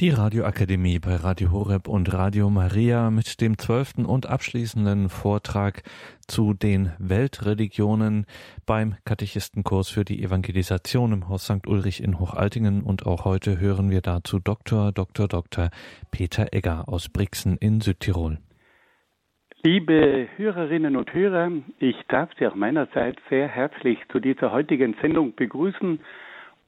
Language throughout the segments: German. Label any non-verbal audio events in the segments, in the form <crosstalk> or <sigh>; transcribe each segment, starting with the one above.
Die Radioakademie bei Radio Horeb und Radio Maria mit dem zwölften und abschließenden Vortrag zu den Weltreligionen beim Katechistenkurs für die Evangelisation im Haus St. Ulrich in Hochaltingen und auch heute hören wir dazu Dr. Dr. Dr. Peter Egger aus Brixen in Südtirol. Liebe Hörerinnen und Hörer, ich darf Sie auch meinerseits sehr herzlich zu dieser heutigen Sendung begrüßen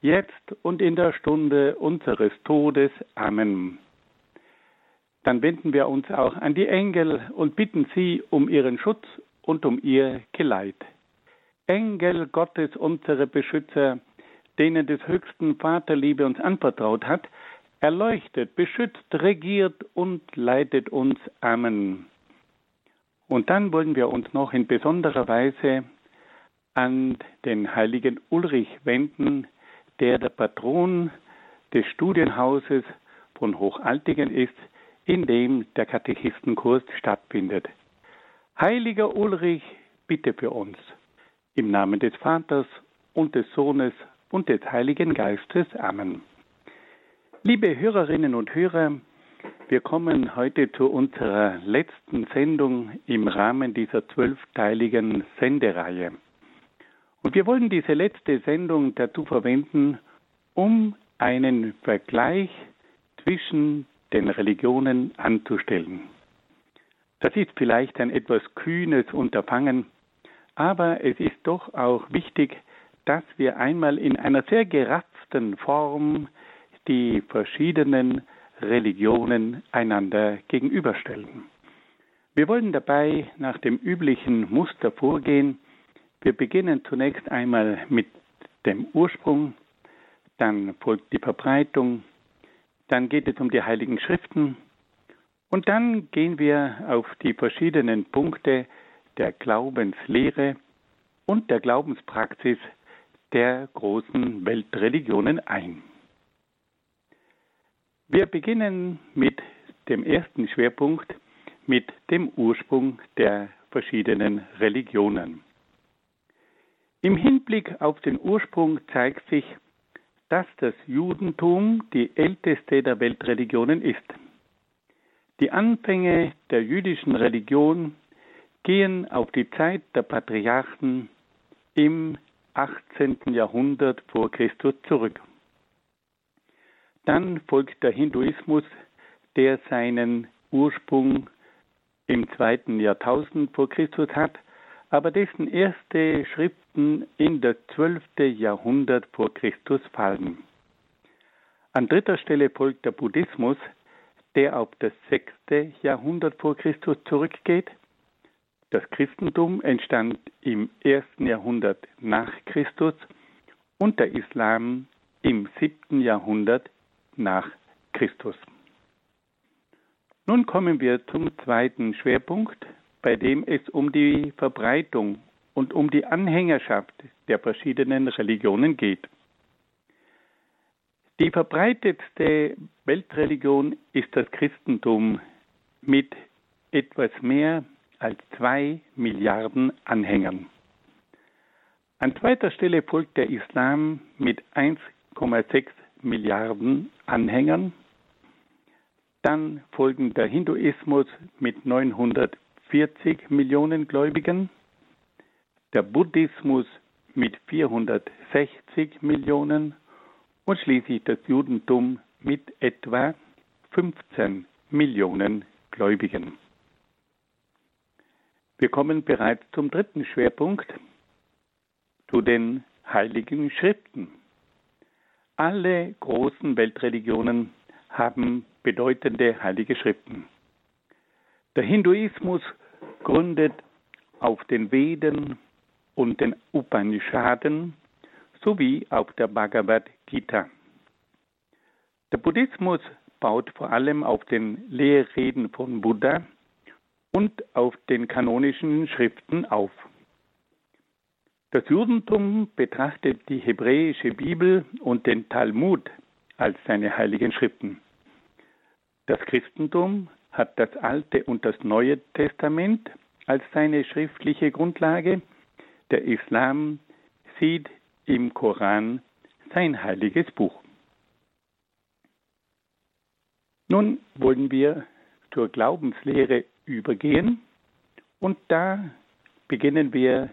jetzt und in der Stunde unseres Todes. Amen. Dann wenden wir uns auch an die Engel und bitten sie um ihren Schutz und um ihr Geleit. Engel Gottes, unsere Beschützer, denen des höchsten Vaterliebe uns anvertraut hat, erleuchtet, beschützt, regiert und leitet uns. Amen. Und dann wollen wir uns noch in besonderer Weise an den heiligen Ulrich wenden, der der Patron des Studienhauses von Hochaltingen ist, in dem der Katechistenkurs stattfindet. Heiliger Ulrich, bitte für uns. Im Namen des Vaters und des Sohnes und des Heiligen Geistes. Amen. Liebe Hörerinnen und Hörer, wir kommen heute zu unserer letzten Sendung im Rahmen dieser zwölfteiligen Sendereihe. Und wir wollen diese letzte Sendung dazu verwenden, um einen Vergleich zwischen den Religionen anzustellen. Das ist vielleicht ein etwas kühnes Unterfangen, aber es ist doch auch wichtig, dass wir einmal in einer sehr geratzten Form die verschiedenen Religionen einander gegenüberstellen. Wir wollen dabei nach dem üblichen Muster vorgehen, wir beginnen zunächst einmal mit dem Ursprung, dann folgt die Verbreitung, dann geht es um die Heiligen Schriften und dann gehen wir auf die verschiedenen Punkte der Glaubenslehre und der Glaubenspraxis der großen Weltreligionen ein. Wir beginnen mit dem ersten Schwerpunkt, mit dem Ursprung der verschiedenen Religionen. Im Hinblick auf den Ursprung zeigt sich, dass das Judentum die älteste der Weltreligionen ist. Die Anfänge der jüdischen Religion gehen auf die Zeit der Patriarchen im 18. Jahrhundert vor Christus zurück. Dann folgt der Hinduismus, der seinen Ursprung im zweiten Jahrtausend vor Christus hat aber dessen erste Schriften in das zwölfte Jahrhundert vor Christus fallen. An dritter Stelle folgt der Buddhismus, der auf das sechste Jahrhundert vor Christus zurückgeht. Das Christentum entstand im ersten Jahrhundert nach Christus und der Islam im siebten Jahrhundert nach Christus. Nun kommen wir zum zweiten Schwerpunkt, bei dem es um die Verbreitung und um die Anhängerschaft der verschiedenen Religionen geht. Die verbreitetste Weltreligion ist das Christentum mit etwas mehr als zwei Milliarden Anhängern. An zweiter Stelle folgt der Islam mit 1,6 Milliarden Anhängern. Dann folgen der Hinduismus mit 900 40 Millionen Gläubigen, der Buddhismus mit 460 Millionen und schließlich das Judentum mit etwa 15 Millionen Gläubigen. Wir kommen bereits zum dritten Schwerpunkt, zu den heiligen Schriften. Alle großen Weltreligionen haben bedeutende heilige Schriften. Der Hinduismus gründet auf den Veden und den Upanishaden sowie auf der Bhagavad Gita. Der Buddhismus baut vor allem auf den Lehrreden von Buddha und auf den kanonischen Schriften auf. Das Judentum betrachtet die hebräische Bibel und den Talmud als seine heiligen Schriften. Das Christentum hat das Alte und das Neue Testament als seine schriftliche Grundlage. Der Islam sieht im Koran sein heiliges Buch. Nun wollen wir zur Glaubenslehre übergehen und da beginnen wir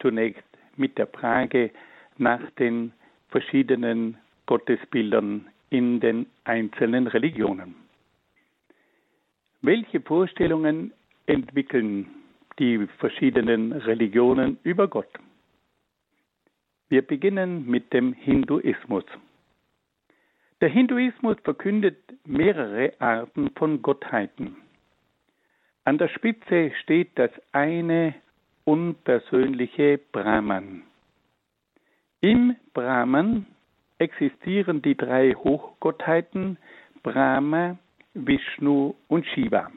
zunächst mit der Frage nach den verschiedenen Gottesbildern in den einzelnen Religionen. Welche Vorstellungen entwickeln die verschiedenen Religionen über Gott? Wir beginnen mit dem Hinduismus. Der Hinduismus verkündet mehrere Arten von Gottheiten. An der Spitze steht das eine unpersönliche Brahman. Im Brahman existieren die drei Hochgottheiten Brahma, Vishnu und Shiva.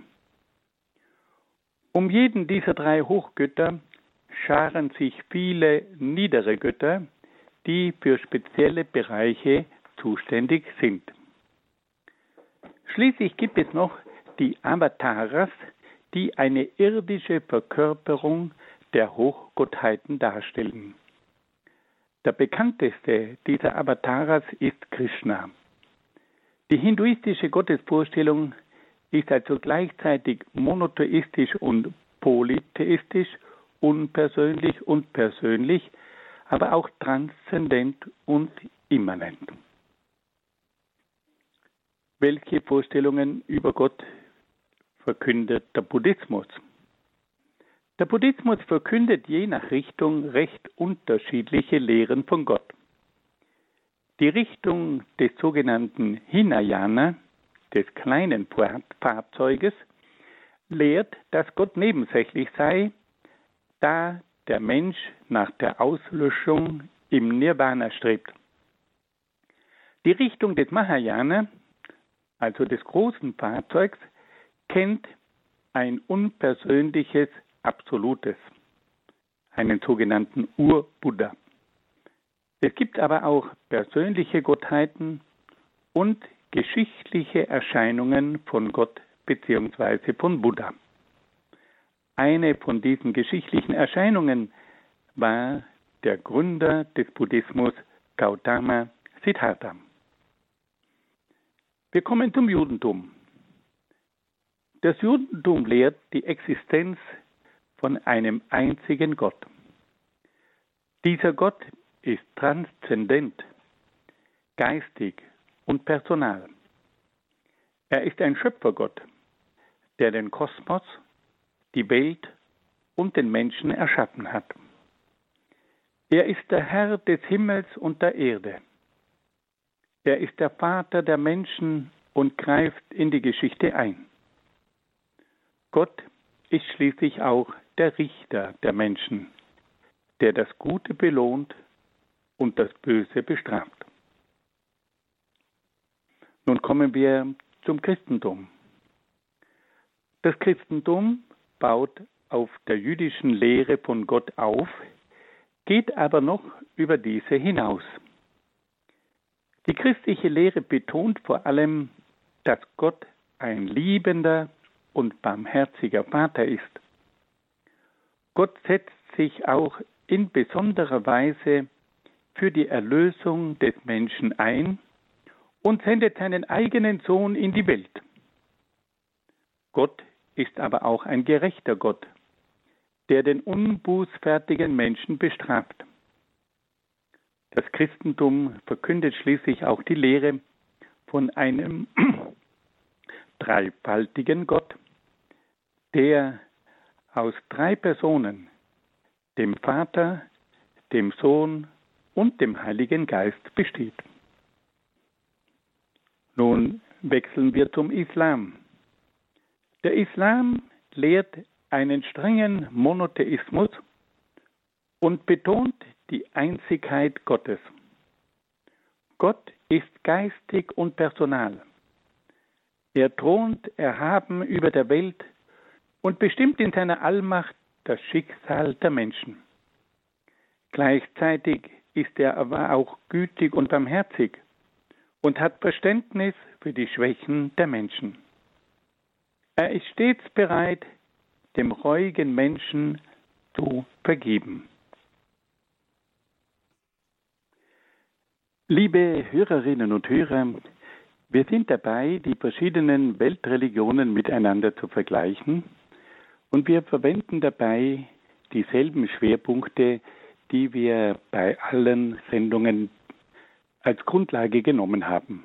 Um jeden dieser drei Hochgötter scharen sich viele niedere Götter, die für spezielle Bereiche zuständig sind. Schließlich gibt es noch die Avataras, die eine irdische Verkörperung der Hochgottheiten darstellen. Der bekannteste dieser Avataras ist Krishna. Die hinduistische Gottesvorstellung ist also gleichzeitig monotheistisch und polytheistisch, unpersönlich und persönlich, aber auch transzendent und immanent. Welche Vorstellungen über Gott verkündet der Buddhismus? Der Buddhismus verkündet je nach Richtung recht unterschiedliche Lehren von Gott. Die Richtung des sogenannten Hinayana, des kleinen Fahrzeuges, lehrt, dass Gott nebensächlich sei, da der Mensch nach der Auslöschung im Nirvana strebt. Die Richtung des Mahayana, also des großen Fahrzeugs, kennt ein unpersönliches Absolutes, einen sogenannten Ur-Buddha. Es gibt aber auch persönliche Gottheiten und geschichtliche Erscheinungen von Gott bzw. von Buddha. Eine von diesen geschichtlichen Erscheinungen war der Gründer des Buddhismus Gautama Siddhartha. Wir kommen zum Judentum. Das Judentum lehrt die Existenz von einem einzigen Gott. Dieser Gott ist transzendent, geistig und personal. Er ist ein Schöpfergott, der den Kosmos, die Welt und den Menschen erschaffen hat. Er ist der Herr des Himmels und der Erde. Er ist der Vater der Menschen und greift in die Geschichte ein. Gott ist schließlich auch der Richter der Menschen, der das Gute belohnt und das Böse bestraft. Nun kommen wir zum Christentum. Das Christentum baut auf der jüdischen Lehre von Gott auf, geht aber noch über diese hinaus. Die christliche Lehre betont vor allem, dass Gott ein liebender und barmherziger Vater ist Gott setzt sich auch in besonderer Weise für die Erlösung des Menschen ein und sendet seinen eigenen Sohn in die Welt. Gott ist aber auch ein gerechter Gott, der den unbußfertigen Menschen bestraft. Das Christentum verkündet schließlich auch die Lehre von einem <clears throat> dreifaltigen Gott, der aus drei Personen, dem Vater, dem Sohn und dem Heiligen Geist besteht. Nun wechseln wir zum Islam. Der Islam lehrt einen strengen Monotheismus und betont die Einzigkeit Gottes. Gott ist geistig und personal. Er thront erhaben über der Welt und bestimmt in seiner Allmacht das Schicksal der Menschen. Gleichzeitig ist er aber auch gütig und barmherzig und hat Verständnis für die Schwächen der Menschen. Er ist stets bereit, dem reuigen Menschen zu vergeben. Liebe Hörerinnen und Hörer, wir sind dabei, die verschiedenen Weltreligionen miteinander zu vergleichen und wir verwenden dabei dieselben Schwerpunkte, die wir bei allen Sendungen als Grundlage genommen haben.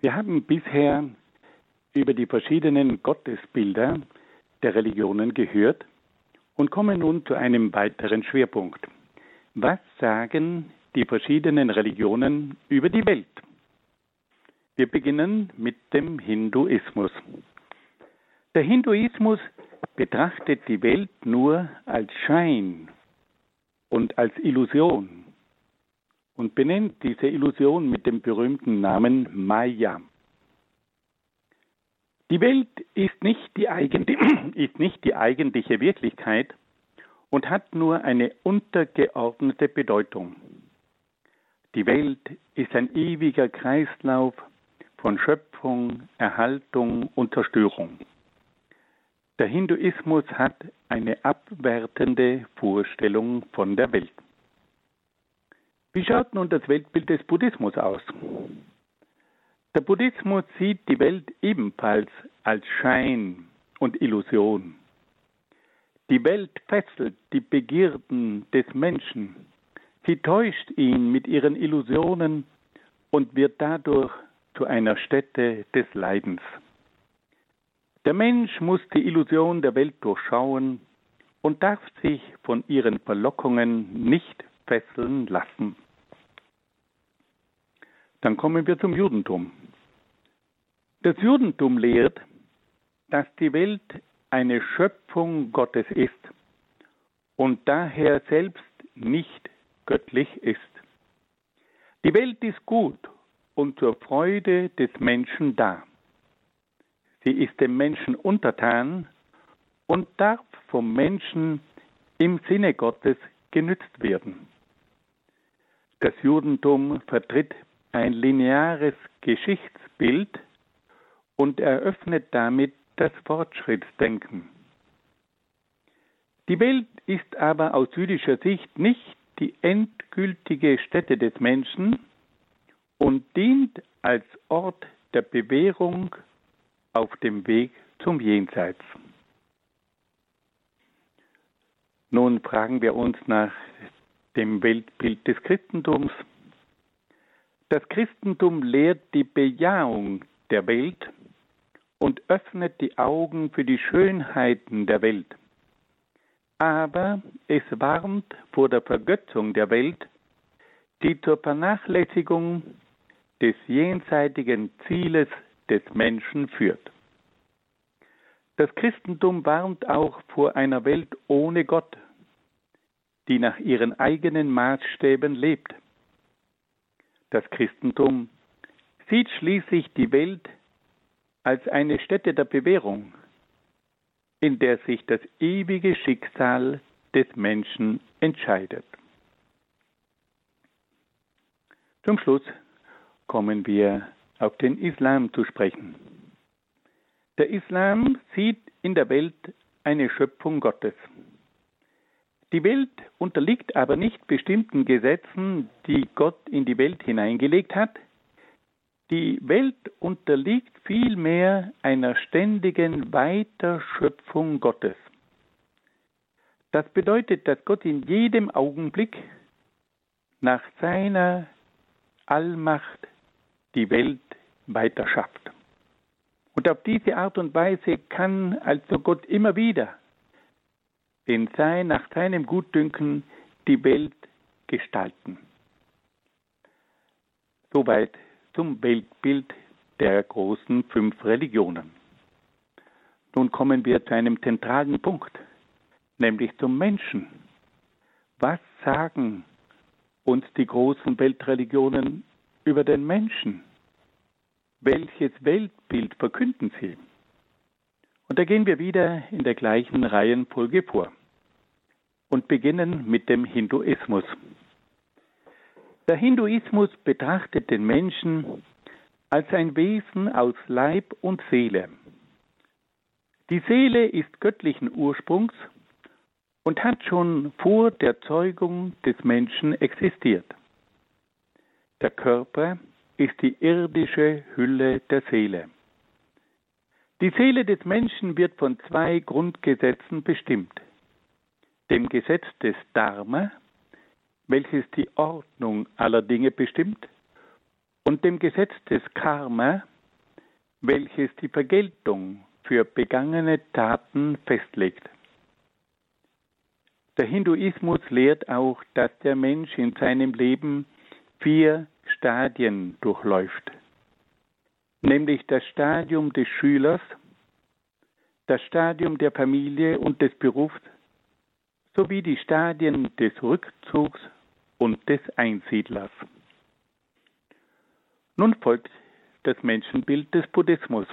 Wir haben bisher über die verschiedenen Gottesbilder der Religionen gehört und kommen nun zu einem weiteren Schwerpunkt. Was sagen die verschiedenen Religionen über die Welt? Wir beginnen mit dem Hinduismus. Der Hinduismus betrachtet die Welt nur als Schein und als Illusion und benennt diese Illusion mit dem berühmten Namen Maya. Die Welt ist nicht die, <clears throat> ist nicht die eigentliche Wirklichkeit und hat nur eine untergeordnete Bedeutung. Die Welt ist ein ewiger Kreislauf von Schöpfung, Erhaltung und Zerstörung. Der Hinduismus hat eine abwertende Vorstellung von der Welt. Wie schaut nun das Weltbild des Buddhismus aus? Der Buddhismus sieht die Welt ebenfalls als Schein und Illusion. Die Welt fesselt die Begierden des Menschen. Sie täuscht ihn mit ihren Illusionen und wird dadurch zu einer Stätte des Leidens. Der Mensch muss die Illusion der Welt durchschauen und darf sich von ihren Verlockungen nicht fesseln lassen. Dann kommen wir zum Judentum. Das Judentum lehrt, dass die Welt eine Schöpfung Gottes ist und daher selbst nicht göttlich ist. Die Welt ist gut und zur Freude des Menschen da. Sie ist dem Menschen untertan und darf vom Menschen im Sinne Gottes genützt werden. Das Judentum vertritt ein lineares Geschichtsbild und eröffnet damit das Fortschrittsdenken. Die Welt ist aber aus jüdischer Sicht nicht die endgültige Stätte des Menschen und dient als Ort der Bewährung auf dem Weg zum Jenseits. Nun fragen wir uns nach dem Weltbild des Christentums. Das Christentum lehrt die Bejahung der Welt und öffnet die Augen für die Schönheiten der Welt. Aber es warnt vor der Vergötzung der Welt, die zur Vernachlässigung des jenseitigen Zieles des Menschen führt. Das Christentum warnt auch vor einer Welt ohne Gott, die nach ihren eigenen Maßstäben lebt. Das Christentum sieht schließlich die Welt als eine Stätte der Bewährung, in der sich das ewige Schicksal des Menschen entscheidet. Zum Schluss kommen wir auf den Islam zu sprechen. Der Islam sieht in der Welt eine Schöpfung Gottes. Die Welt unterliegt aber nicht bestimmten Gesetzen, die Gott in die Welt hineingelegt hat. Die Welt unterliegt vielmehr einer ständigen Weiterschöpfung Gottes. Das bedeutet, dass Gott in jedem Augenblick nach seiner Allmacht die Welt weiter schafft. Und auf diese Art und Weise kann also Gott immer wieder in sein, nach seinem Gutdünken die Welt gestalten. Soweit zum Weltbild der großen fünf Religionen. Nun kommen wir zu einem zentralen Punkt, nämlich zum Menschen. Was sagen uns die großen Weltreligionen über den Menschen? Welches Weltbild verkünden sie? Und da gehen wir wieder in der gleichen Reihenfolge vor und beginnen mit dem Hinduismus. Der Hinduismus betrachtet den Menschen als ein Wesen aus Leib und Seele. Die Seele ist göttlichen Ursprungs und hat schon vor der Zeugung des Menschen existiert. Der Körper ist die irdische Hülle der Seele. Die Seele des Menschen wird von zwei Grundgesetzen bestimmt. Dem Gesetz des Dharma, welches die Ordnung aller Dinge bestimmt, und dem Gesetz des Karma, welches die Vergeltung für begangene Taten festlegt. Der Hinduismus lehrt auch, dass der Mensch in seinem Leben vier Stadien durchläuft, nämlich das Stadium des Schülers, das Stadium der Familie und des Berufs sowie die Stadien des Rückzugs und des Einsiedlers. Nun folgt das Menschenbild des Buddhismus.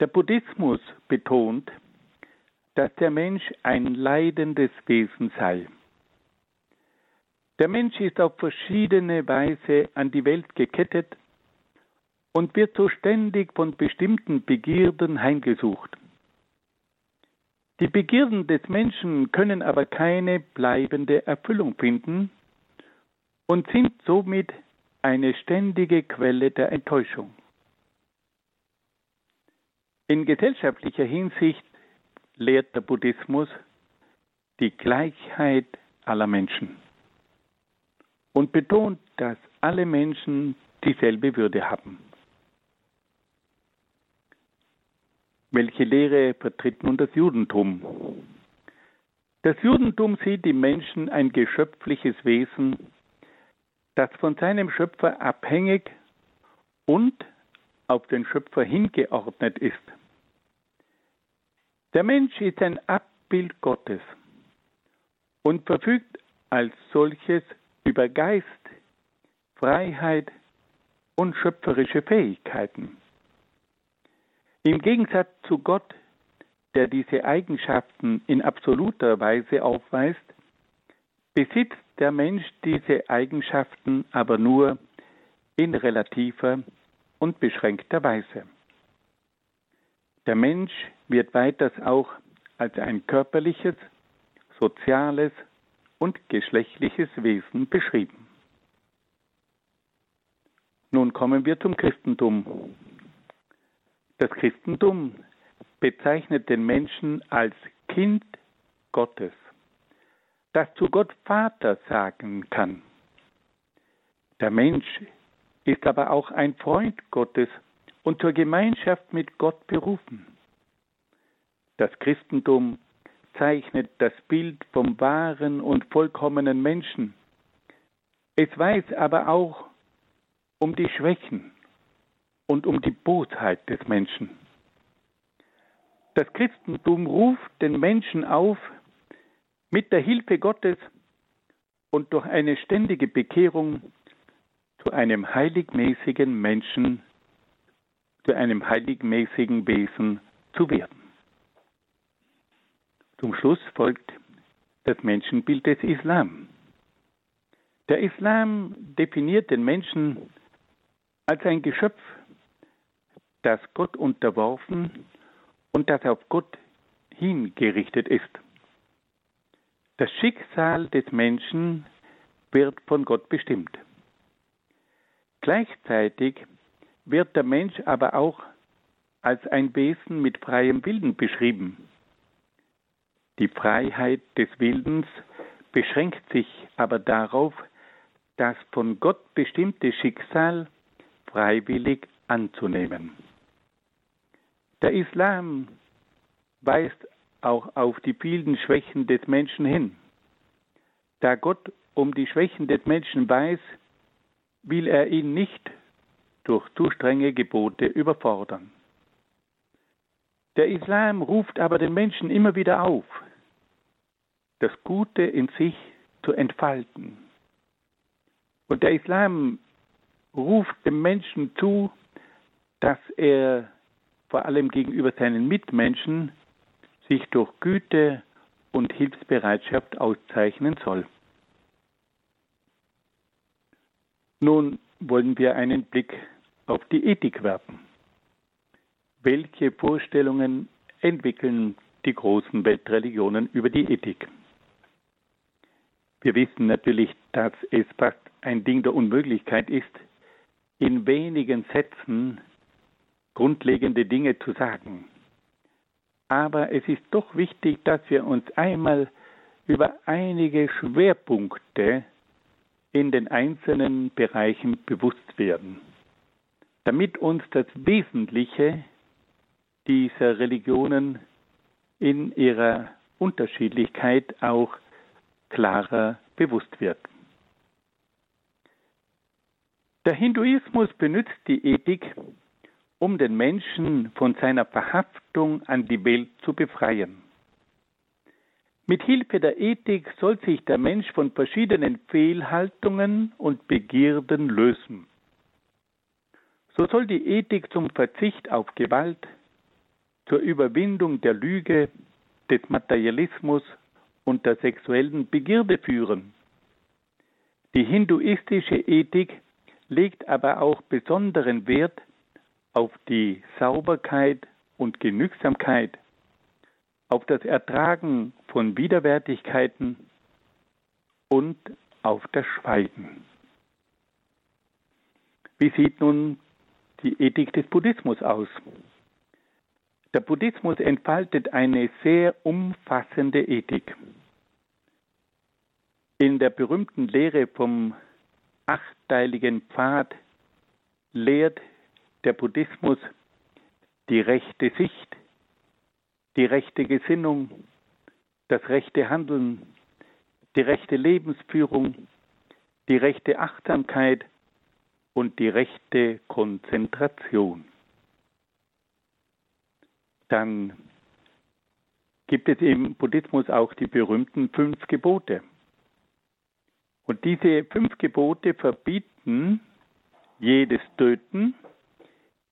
Der Buddhismus betont, dass der Mensch ein leidendes Wesen sei. Der Mensch ist auf verschiedene Weise an die Welt gekettet und wird so ständig von bestimmten Begierden heimgesucht. Die Begierden des Menschen können aber keine bleibende Erfüllung finden und sind somit eine ständige Quelle der Enttäuschung. In gesellschaftlicher Hinsicht lehrt der Buddhismus die Gleichheit aller Menschen und betont, dass alle Menschen dieselbe Würde haben. Welche Lehre vertritt nun das Judentum? Das Judentum sieht im Menschen ein geschöpfliches Wesen, das von seinem Schöpfer abhängig und auf den Schöpfer hingeordnet ist. Der Mensch ist ein Abbild Gottes und verfügt als solches über Geist, Freiheit und schöpferische Fähigkeiten. Im Gegensatz zu Gott, der diese Eigenschaften in absoluter Weise aufweist, besitzt der Mensch diese Eigenschaften aber nur in relativer und beschränkter Weise. Der Mensch wird weiters auch als ein körperliches, soziales und geschlechtliches Wesen beschrieben. Nun kommen wir zum Christentum. Das Christentum bezeichnet den Menschen als Kind Gottes, das zu Gott Vater sagen kann. Der Mensch ist aber auch ein Freund Gottes und zur Gemeinschaft mit Gott berufen. Das Christentum zeichnet das Bild vom wahren und vollkommenen Menschen. Es weiß aber auch um die Schwächen und um die Bosheit des Menschen. Das Christentum ruft den Menschen auf, mit der Hilfe Gottes und durch eine ständige Bekehrung zu einem heiligmäßigen Menschen, zu einem heiligmäßigen Wesen zu werden. Zum Schluss folgt das Menschenbild des Islam. Der Islam definiert den Menschen als ein Geschöpf, das Gott unterworfen und das auf Gott hingerichtet ist. Das Schicksal des Menschen wird von Gott bestimmt. Gleichzeitig wird der Mensch aber auch als ein Wesen mit freiem Willen beschrieben. Die Freiheit des Willens beschränkt sich aber darauf, das von Gott bestimmte Schicksal freiwillig anzunehmen. Der Islam weist auch auf die vielen Schwächen des Menschen hin. Da Gott um die Schwächen des Menschen weiß, will er ihn nicht durch zu strenge Gebote überfordern. Der Islam ruft aber den Menschen immer wieder auf, das Gute in sich zu entfalten. Und der Islam ruft dem Menschen zu, dass er vor allem gegenüber seinen Mitmenschen sich durch Güte und Hilfsbereitschaft auszeichnen soll. Nun wollen wir einen Blick auf die Ethik werfen. Welche Vorstellungen entwickeln die großen Weltreligionen über die Ethik? Wir wissen natürlich, dass es fast ein Ding der Unmöglichkeit ist, in wenigen Sätzen grundlegende Dinge zu sagen. Aber es ist doch wichtig, dass wir uns einmal über einige Schwerpunkte in den einzelnen Bereichen bewusst werden, damit uns das Wesentliche dieser Religionen in ihrer Unterschiedlichkeit auch klarer bewusst wird. Der Hinduismus benutzt die Ethik, um den Menschen von seiner Verhaftung an die Welt zu befreien. Mit Hilfe der Ethik soll sich der Mensch von verschiedenen Fehlhaltungen und Begierden lösen. So soll die Ethik zum Verzicht auf Gewalt, zur Überwindung der Lüge, des Materialismus und der sexuellen Begierde führen. Die hinduistische Ethik legt aber auch besonderen Wert auf die Sauberkeit und Genügsamkeit auf das Ertragen von Widerwärtigkeiten und auf das Schweigen. Wie sieht nun die Ethik des Buddhismus aus? Der Buddhismus entfaltet eine sehr umfassende Ethik. In der berühmten Lehre vom achteiligen Pfad lehrt der Buddhismus die rechte Sicht, die rechte Gesinnung, das rechte Handeln, die rechte Lebensführung, die rechte Achtsamkeit und die rechte Konzentration. Dann gibt es im Buddhismus auch die berühmten fünf Gebote. Und diese fünf Gebote verbieten jedes Töten,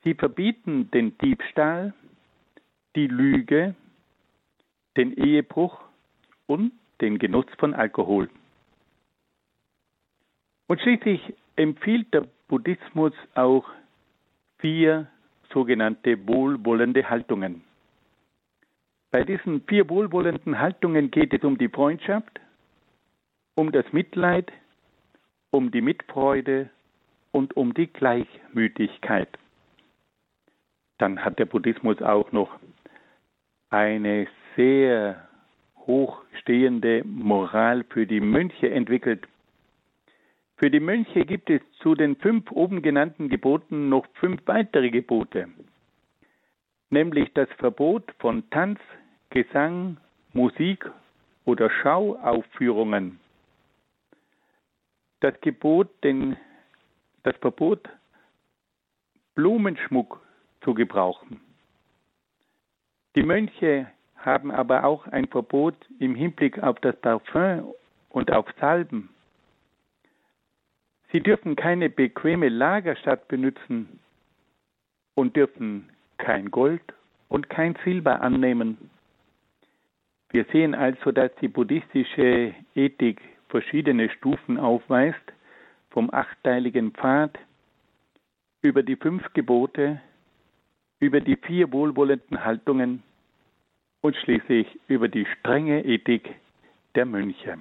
sie verbieten den Diebstahl, die Lüge, den Ehebruch und den Genuss von Alkohol. Und schließlich empfiehlt der Buddhismus auch vier sogenannte wohlwollende Haltungen. Bei diesen vier wohlwollenden Haltungen geht es um die Freundschaft, um das Mitleid, um die Mitfreude und um die Gleichmütigkeit. Dann hat der Buddhismus auch noch eine sehr hochstehende Moral für die Mönche entwickelt. Für die Mönche gibt es zu den fünf oben genannten Geboten noch fünf weitere Gebote, nämlich das Verbot von Tanz, Gesang, Musik oder Schauaufführungen, das Gebot, den, das Verbot, Blumenschmuck zu gebrauchen, die Mönche haben aber auch ein Verbot im Hinblick auf das Parfüm und auf Salben. Sie dürfen keine bequeme Lagerstadt benutzen und dürfen kein Gold und kein Silber annehmen. Wir sehen also, dass die buddhistische Ethik verschiedene Stufen aufweist, vom achteiligen Pfad über die fünf Gebote über die vier wohlwollenden Haltungen und schließlich über die strenge Ethik der Mönche.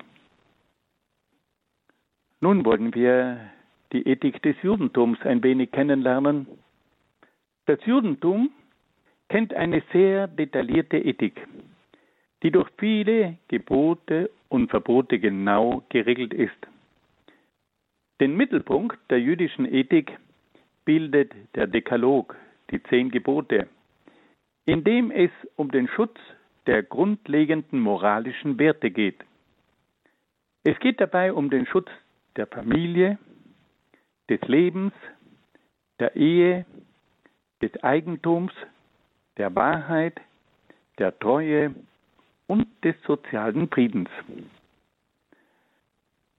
Nun wollen wir die Ethik des Judentums ein wenig kennenlernen. Das Judentum kennt eine sehr detaillierte Ethik, die durch viele Gebote und Verbote genau geregelt ist. Den Mittelpunkt der jüdischen Ethik bildet der Dekalog, die zehn Gebote, in dem es um den Schutz der grundlegenden moralischen Werte geht. Es geht dabei um den Schutz der Familie, des Lebens, der Ehe, des Eigentums, der Wahrheit, der Treue und des sozialen Friedens.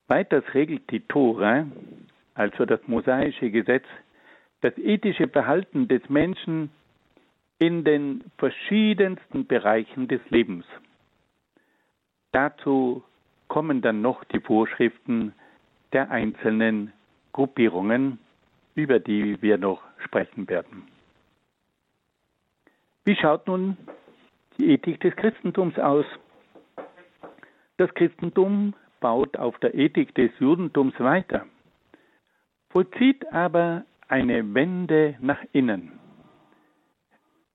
Weiters regelt die Tora, also das mosaische Gesetz, das ethische Verhalten des Menschen in den verschiedensten Bereichen des Lebens. Dazu kommen dann noch die Vorschriften der einzelnen Gruppierungen, über die wir noch sprechen werden. Wie schaut nun die Ethik des Christentums aus? Das Christentum baut auf der Ethik des Judentums weiter, vollzieht aber eine Wende nach innen.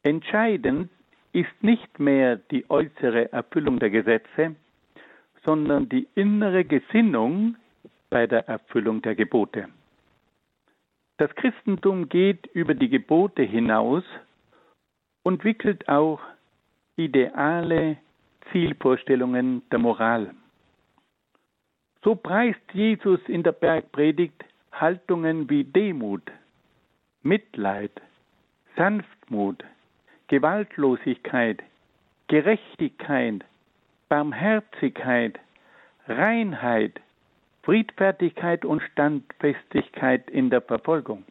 Entscheidend ist nicht mehr die äußere Erfüllung der Gesetze, sondern die innere Gesinnung bei der Erfüllung der Gebote. Das Christentum geht über die Gebote hinaus und wickelt auch ideale Zielvorstellungen der Moral. So preist Jesus in der Bergpredigt Haltungen wie Demut, Mitleid, Sanftmut, Gewaltlosigkeit, Gerechtigkeit, Barmherzigkeit, Reinheit, Friedfertigkeit und Standfestigkeit in der Verfolgung.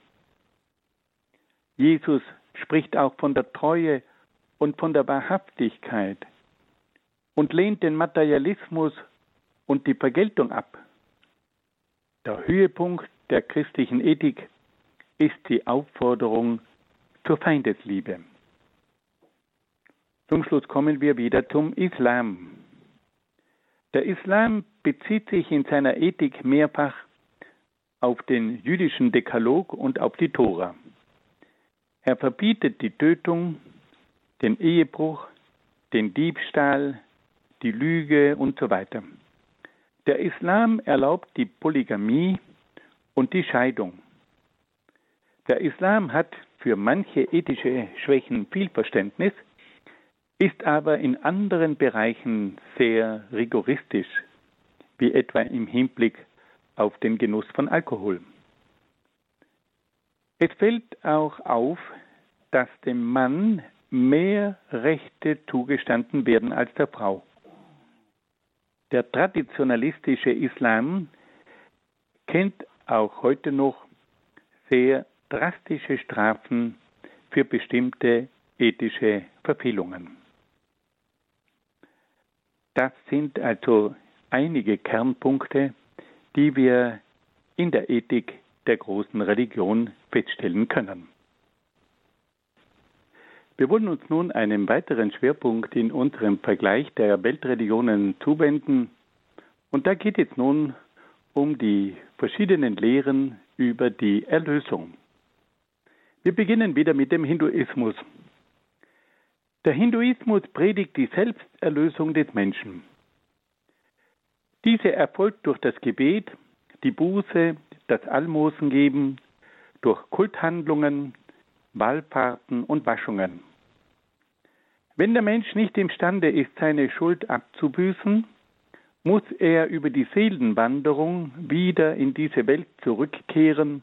Jesus spricht auch von der Treue und von der Wahrhaftigkeit und lehnt den Materialismus und die Vergeltung ab. Der Höhepunkt der christlichen Ethik ist die Aufforderung zur Feindesliebe. Zum Schluss kommen wir wieder zum Islam. Der Islam bezieht sich in seiner Ethik mehrfach auf den jüdischen Dekalog und auf die Tora. Er verbietet die Tötung, den Ehebruch, den Diebstahl, die Lüge und so weiter. Der Islam erlaubt die Polygamie und die Scheidung. Der Islam hat für manche ethische Schwächen viel Verständnis, ist aber in anderen Bereichen sehr rigoristisch, wie etwa im Hinblick auf den Genuss von Alkohol. Es fällt auch auf, dass dem Mann mehr Rechte zugestanden werden als der Frau. Der traditionalistische Islam kennt auch heute noch sehr drastische Strafen für bestimmte ethische Verfehlungen. Das sind also einige Kernpunkte, die wir in der Ethik der großen Religion feststellen können. Wir wollen uns nun einem weiteren Schwerpunkt in unserem Vergleich der Weltreligionen zuwenden. Und da geht es nun um die verschiedenen Lehren über die Erlösung. Wir beginnen wieder mit dem Hinduismus. Der Hinduismus predigt die Selbsterlösung des Menschen. Diese erfolgt durch das Gebet, die Buße, das Almosengeben, durch Kulthandlungen, Wallfahrten und Waschungen. Wenn der Mensch nicht imstande ist, seine Schuld abzubüßen, muss er über die Seelenwanderung wieder in diese Welt zurückkehren,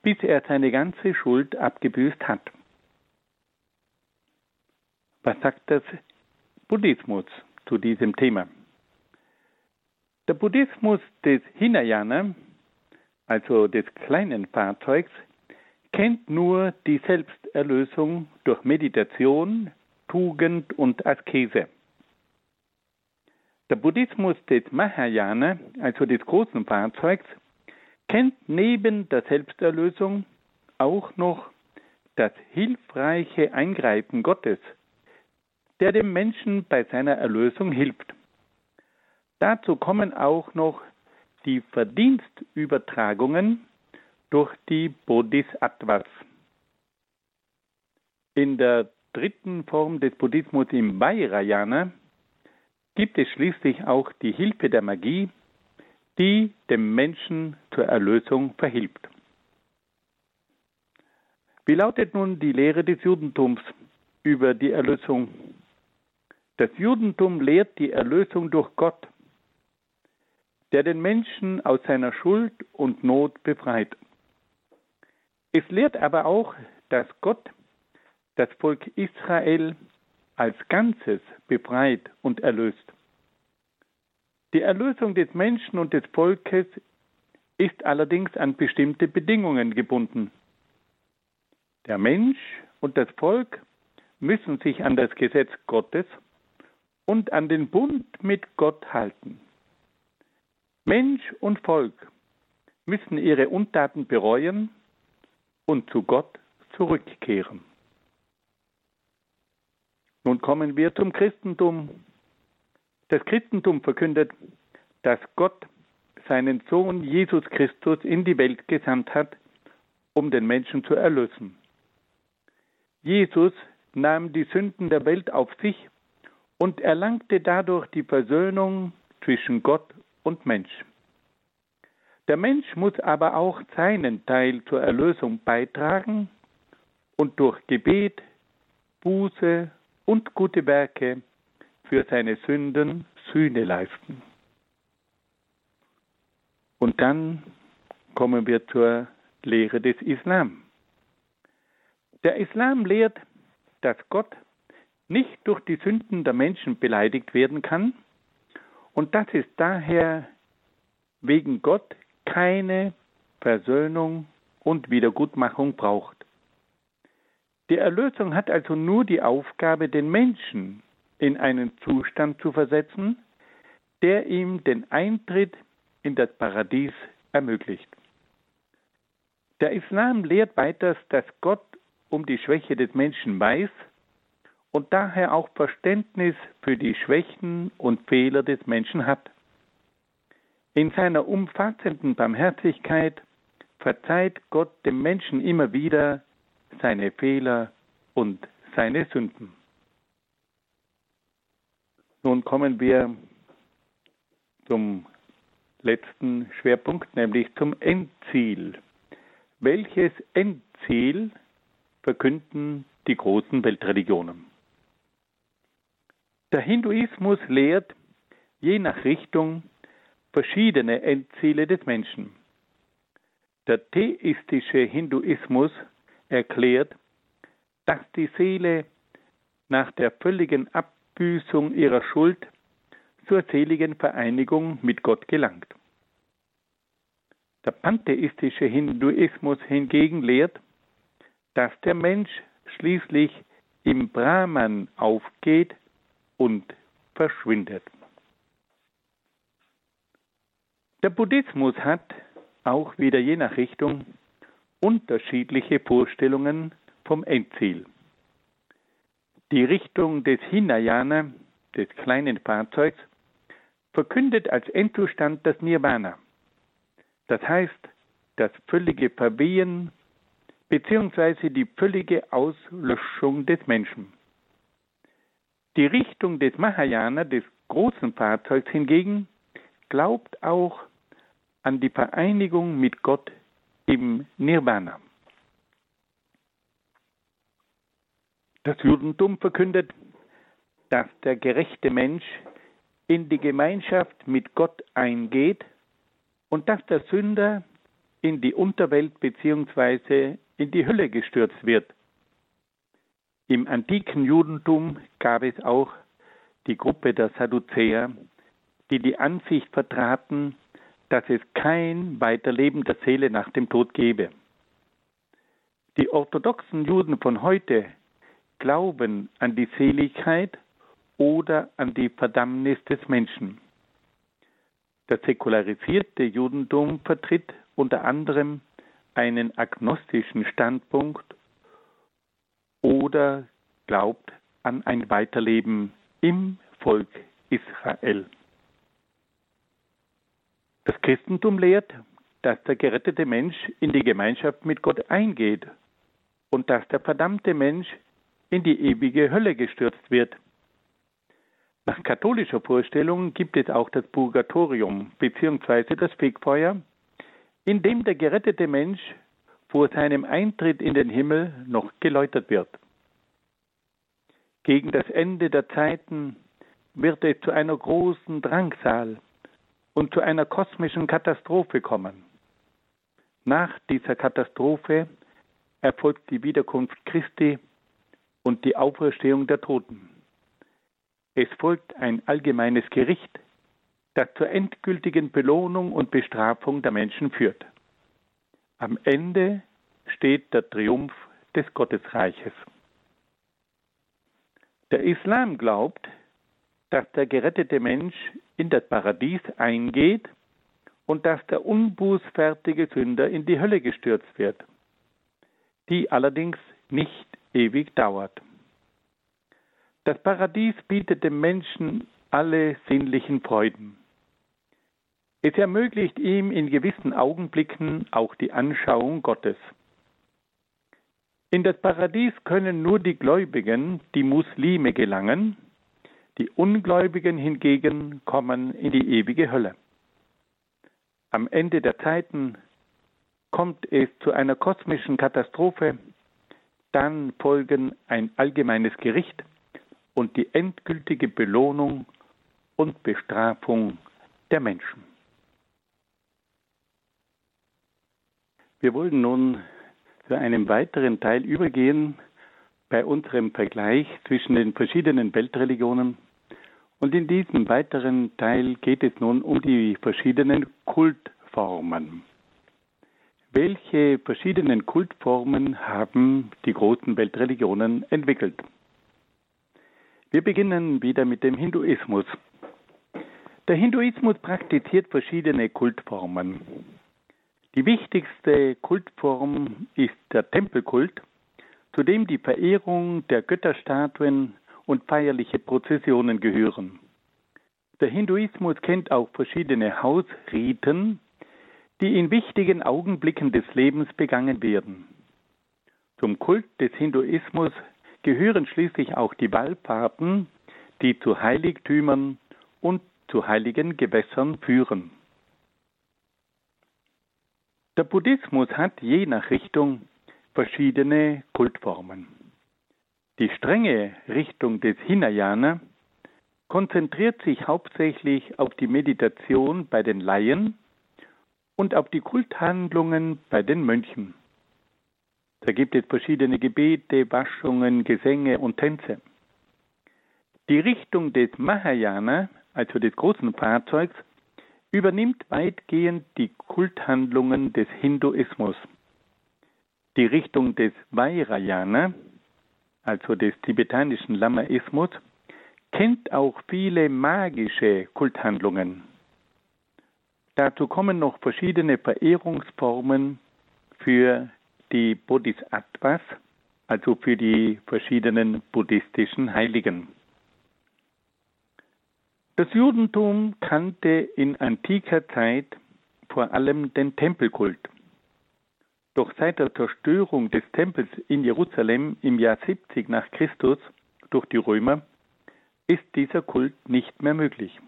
bis er seine ganze Schuld abgebüßt hat. Was sagt das Buddhismus zu diesem Thema? Der Buddhismus des Hinayana, also des kleinen Fahrzeugs, kennt nur die Selbsterlösung durch Meditation, Tugend und Askese. Der Buddhismus des Mahayana, also des großen Fahrzeugs, kennt neben der Selbsterlösung auch noch das hilfreiche Eingreifen Gottes, der dem Menschen bei seiner Erlösung hilft. Dazu kommen auch noch die Verdienstübertragungen durch die Bodhisattvas. In der dritten Form des Buddhismus im Vajrayana gibt es schließlich auch die Hilfe der Magie, die dem Menschen zur Erlösung verhilft. Wie lautet nun die Lehre des Judentums über die Erlösung? Das Judentum lehrt die Erlösung durch Gott, der den Menschen aus seiner Schuld und Not befreit. Es lehrt aber auch, dass Gott das Volk Israel als Ganzes befreit und erlöst. Die Erlösung des Menschen und des Volkes ist allerdings an bestimmte Bedingungen gebunden. Der Mensch und das Volk müssen sich an das Gesetz Gottes und an den Bund mit Gott halten. Mensch und Volk müssen ihre Untaten bereuen und zu Gott zurückkehren. Nun kommen wir zum Christentum. Das Christentum verkündet, dass Gott seinen Sohn Jesus Christus in die Welt gesandt hat, um den Menschen zu erlösen. Jesus nahm die Sünden der Welt auf sich und erlangte dadurch die Versöhnung zwischen Gott und Mensch. Der Mensch muss aber auch seinen Teil zur Erlösung beitragen und durch Gebet, Buße und gute Werke für seine Sünden Sühne leisten. Und dann kommen wir zur Lehre des Islam. Der Islam lehrt, dass Gott nicht durch die Sünden der Menschen beleidigt werden kann und dass es daher wegen Gott keine Versöhnung und Wiedergutmachung braucht. Die Erlösung hat also nur die Aufgabe, den Menschen in einen Zustand zu versetzen, der ihm den Eintritt in das Paradies ermöglicht. Der Islam lehrt weiters, dass Gott um die Schwäche des Menschen weiß und daher auch Verständnis für die Schwächen und Fehler des Menschen hat. In seiner umfassenden Barmherzigkeit verzeiht Gott dem Menschen immer wieder seine Fehler und seine Sünden. Nun kommen wir zum letzten Schwerpunkt, nämlich zum Endziel. Welches Endziel verkünden die großen Weltreligionen? Der Hinduismus lehrt je nach Richtung verschiedene Endziele des Menschen. Der theistische Hinduismus erklärt, dass die Seele nach der völligen Abbüßung ihrer Schuld zur seligen Vereinigung mit Gott gelangt. Der pantheistische Hinduismus hingegen lehrt, dass der Mensch schließlich im Brahman aufgeht und verschwindet. Der Buddhismus hat auch wieder je nach Richtung unterschiedliche Vorstellungen vom Endziel. Die Richtung des Hinayana, des kleinen Fahrzeugs, verkündet als Endzustand das Nirvana. Das heißt, das völlige Verwehen bzw. die völlige Auslöschung des Menschen. Die Richtung des Mahayana, des großen Fahrzeugs hingegen, glaubt auch an die Vereinigung mit Gott im Nirvana. Das Judentum verkündet, dass der gerechte Mensch in die Gemeinschaft mit Gott eingeht und dass der Sünder in die Unterwelt bzw. in die Hölle gestürzt wird. Im antiken Judentum gab es auch die Gruppe der Sadduzäer, die die Ansicht vertraten, dass es kein Weiterleben der Seele nach dem Tod gebe. Die orthodoxen Juden von heute glauben an die Seligkeit oder an die Verdammnis des Menschen. Das säkularisierte Judentum vertritt unter anderem einen agnostischen Standpunkt oder glaubt an ein Weiterleben im Volk Israel. Das Christentum lehrt, dass der gerettete Mensch in die Gemeinschaft mit Gott eingeht und dass der verdammte Mensch in die ewige Hölle gestürzt wird. Nach katholischer Vorstellung gibt es auch das Purgatorium bzw. das Fegfeuer, in dem der gerettete Mensch vor seinem Eintritt in den Himmel noch geläutert wird. Gegen das Ende der Zeiten wird es zu einer großen Drangsal und zu einer kosmischen Katastrophe kommen. Nach dieser Katastrophe erfolgt die Wiederkunft Christi und die Auferstehung der Toten. Es folgt ein allgemeines Gericht, das zur endgültigen Belohnung und Bestrafung der Menschen führt. Am Ende steht der Triumph des Gottesreiches. Der Islam glaubt, dass der gerettete Mensch in das Paradies eingeht und dass der unbußfertige Sünder in die Hölle gestürzt wird, die allerdings nicht ewig dauert. Das Paradies bietet dem Menschen alle sinnlichen Freuden. Es ermöglicht ihm in gewissen Augenblicken auch die Anschauung Gottes. In das Paradies können nur die Gläubigen, die Muslime, gelangen, die Ungläubigen hingegen kommen in die ewige Hölle. Am Ende der Zeiten kommt es zu einer kosmischen Katastrophe, dann folgen ein allgemeines Gericht und die endgültige Belohnung und Bestrafung der Menschen. Wir wollen nun zu einem weiteren Teil übergehen bei unserem Vergleich zwischen den verschiedenen Weltreligionen. Und in diesem weiteren Teil geht es nun um die verschiedenen Kultformen. Welche verschiedenen Kultformen haben die großen Weltreligionen entwickelt? Wir beginnen wieder mit dem Hinduismus. Der Hinduismus praktiziert verschiedene Kultformen. Die wichtigste Kultform ist der Tempelkult, zu dem die Verehrung der Götterstatuen und feierliche Prozessionen gehören. Der Hinduismus kennt auch verschiedene Hausriten, die in wichtigen Augenblicken des Lebens begangen werden. Zum Kult des Hinduismus gehören schließlich auch die Wallfahrten, die zu Heiligtümern und zu heiligen Gewässern führen. Der Buddhismus hat je nach Richtung verschiedene Kultformen. Die strenge Richtung des Hinayana konzentriert sich hauptsächlich auf die Meditation bei den Laien und auf die Kulthandlungen bei den Mönchen. Da gibt es verschiedene Gebete, Waschungen, Gesänge und Tänze. Die Richtung des Mahayana, also des großen Fahrzeugs, übernimmt weitgehend die Kulthandlungen des Hinduismus. Die Richtung des Vairayana, also des tibetanischen Lamaismus, kennt auch viele magische Kulthandlungen. Dazu kommen noch verschiedene Verehrungsformen für die Bodhisattvas, also für die verschiedenen buddhistischen Heiligen. Das Judentum kannte in antiker Zeit vor allem den Tempelkult. Doch seit der Zerstörung des Tempels in Jerusalem im Jahr 70 nach Christus durch die Römer ist dieser Kult nicht mehr möglich.